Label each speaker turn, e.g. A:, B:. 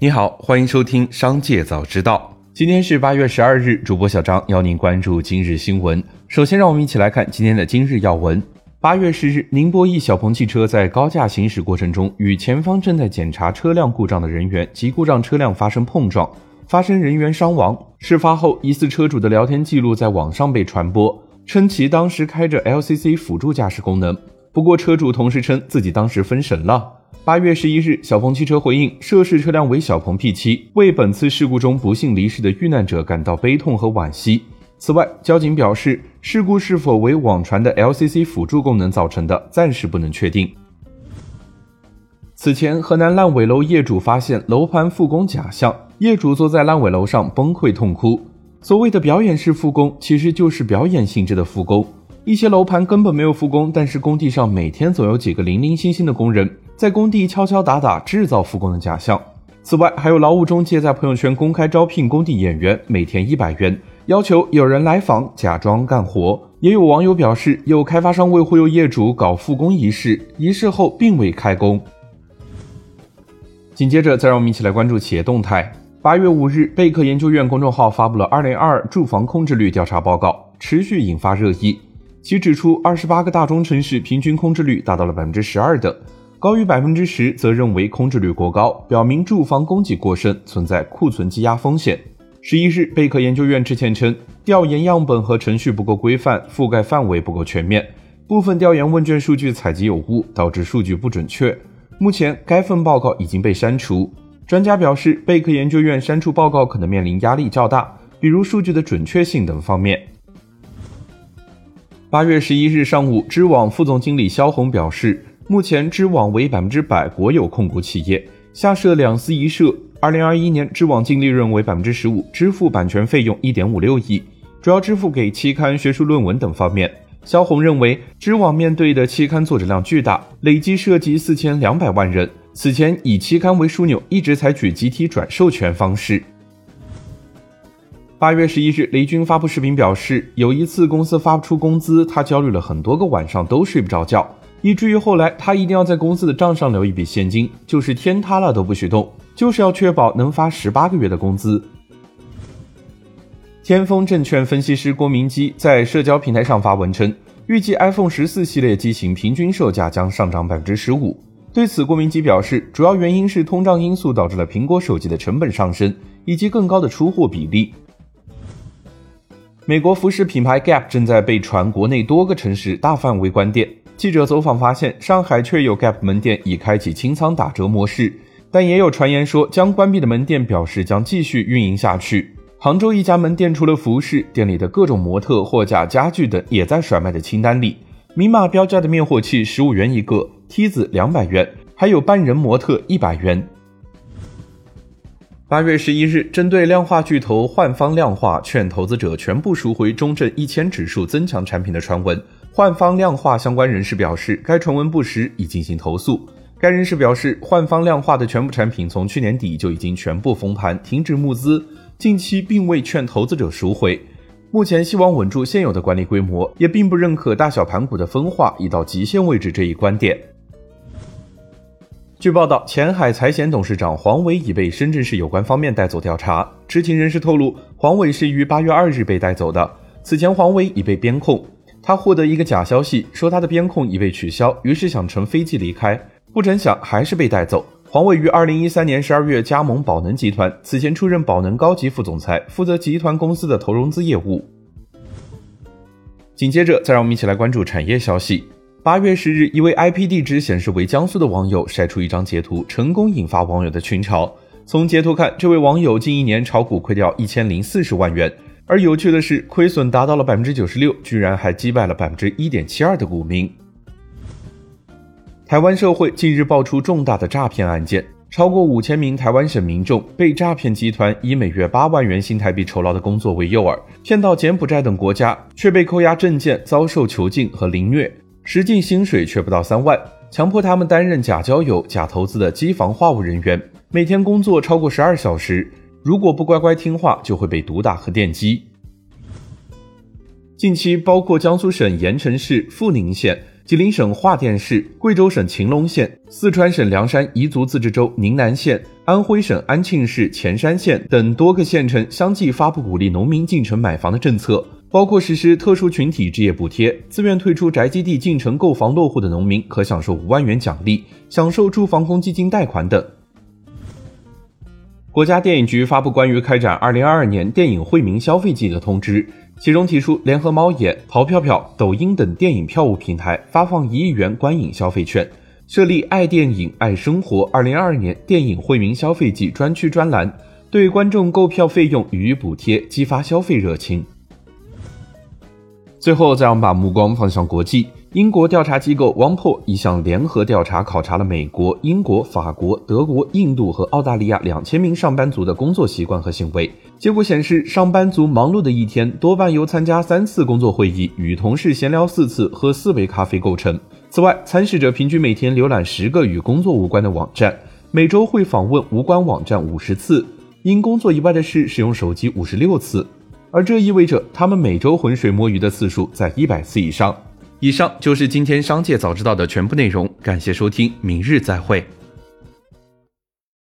A: 你好，欢迎收听《商界早知道》。今天是八月十二日，主播小张邀您关注今日新闻。首先，让我们一起来看今天的今日要闻。八月十日，宁波一小鹏汽车在高架行驶过程中，与前方正在检查车辆故障的人员及故障车辆发生碰撞，发生人员伤亡。事发后，疑似车主的聊天记录在网上被传播，称其当时开着 LCC 辅助驾驶功能。不过，车主同时称自己当时分神了。八月十一日，小鹏汽车回应，涉事车辆为小鹏 P7，为本次事故中不幸离世的遇难者感到悲痛和惋惜。此外，交警表示，事故是否为网传的 LCC 辅助功能造成的，暂时不能确定。此前，河南烂尾楼业主发现楼盘复工假象，业主坐在烂尾楼上崩溃痛哭。所谓的表演式复工，其实就是表演性质的复工。一些楼盘根本没有复工，但是工地上每天总有几个零零星星的工人在工地敲敲打打，制造复工的假象。此外，还有劳务中介在朋友圈公开招聘工地演员，每天一百元，要求有人来访假装干活。也有网友表示，有开发商为忽悠业主搞复工仪式，仪式后并未开工。紧接着，再让我们一起来关注企业动态。八月五日，贝壳研究院公众号发布了《二零二二住房空置率调查报告》，持续引发热议。其指出，二十八个大中城市平均空置率达到了百分之十二的，高于百分之十则认为空置率过高，表明住房供给过剩，存在库存积压风险。十一日，贝壳研究院致歉称，调研样本和程序不够规范，覆盖范围不够全面，部分调研问卷数据采集有误，导致数据不准确。目前，该份报告已经被删除。专家表示，贝壳研究院删除报告可能面临压力较大，比如数据的准确性等方面。八月十一日上午，知网副总经理肖红表示，目前知网为百分之百国有控股企业，下设两司一社。二零二一年，知网净利润为百分之十五，支付版权费用一点五六亿，主要支付给期刊、学术论文等方面。肖红认为，知网面对的期刊作者量巨大，累计涉及四千两百万人。此前以期刊为枢纽，一直采取集体转授权方式。八月十一日，雷军发布视频表示，有一次公司发不出工资，他焦虑了很多个晚上，都睡不着觉，以至于后来他一定要在公司的账上留一笔现金，就是天塌了都不许动，就是要确保能发十八个月的工资。天风证券分析师郭明基在社交平台上发文称，预计 iPhone 十四系列机型平均售价将上涨百分之十五。对此，郭明基表示，主要原因是通胀因素导致了苹果手机的成本上升，以及更高的出货比例。美国服饰品牌 Gap 正在被传国内多个城市大范围关店。记者走访发现，上海确有 Gap 门店已开启清仓打折模式，但也有传言说将关闭的门店表示将继续运营下去。杭州一家门店除了服饰，店里的各种模特、货架、家具等也在甩卖的清单里。明码标价的灭火器十五元一个，梯子两百元，还有半人模特一百元。八月十一日，针对量化巨头焕方量化劝投资者全部赎回中证一千指数增强产品的传闻，焕方量化相关人士表示，该传闻不实，已进行投诉。该人士表示，焕方量化的全部产品从去年底就已经全部封盘，停止募资，近期并未劝投资者赎回。目前希望稳住现有的管理规模，也并不认可大小盘股的分化已到极限位置这一观点。据报道，前海财险董事长黄伟已被深圳市有关方面带走调查。知情人士透露，黄伟是于八月二日被带走的。此前，黄伟已被编控，他获得一个假消息，说他的边控已被取消，于是想乘飞机离开，不成想还是被带走。黄伟于二零一三年十二月加盟宝能集团，此前出任宝能高级副总裁，负责集团公司的投融资业务。紧接着，再让我们一起来关注产业消息。八月十日，一位 IP 地址显示为江苏的网友晒出一张截图，成功引发网友的群嘲。从截图看，这位网友近一年炒股亏掉一千零四十万元，而有趣的是，亏损达到了百分之九十六，居然还击败了百分之一点七二的股民。台湾社会近日爆出重大的诈骗案件，超过五千名台湾省民众被诈骗集团以每月八万元新台币酬劳的工作为诱饵，骗到柬埔寨等国家，却被扣押证件，遭受囚禁和凌虐。实际薪水却不到三万，强迫他们担任假交友、假投资的机房话务人员，每天工作超过十二小时，如果不乖乖听话，就会被毒打和电击。近期，包括江苏省盐城市、富宁县、吉林省桦甸市、贵州省晴隆县、四川省凉山彝族自治州宁南县、安徽省安庆市潜山县等多个县城相继发布鼓励农民进城买房的政策，包括实施特殊群体置业补贴，自愿退出宅基地进城购房落户的农民可享受五万元奖励，享受住房公积金贷款等。国家电影局发布关于开展二零二二年电影惠民消费季的通知。其中提出，联合猫眼、淘票票、抖音等电影票务平台发放一亿元观影消费券，设立“爱电影、爱生活”二零二二年电影惠民消费季专区专栏，对观众购票费用予以补贴，激发消费热情。最后，再让我们把目光放向国际。英国调查机构汪珀一项联合调查考察了美国、英国、法国、德国、印度和澳大利亚两千名上班族的工作习惯和行为。结果显示，上班族忙碌的一天多半由参加三次工作会议、与同事闲聊四次、喝四杯咖啡构成。此外，参试者平均每天浏览十个与工作无关的网站，每周会访问无关网站五十次，因工作以外的事使用手机五十六次，而这意味着他们每周浑水摸鱼的次数在一百次以上。以上就是今天商界早知道的全部内容，感谢收听，明日再会。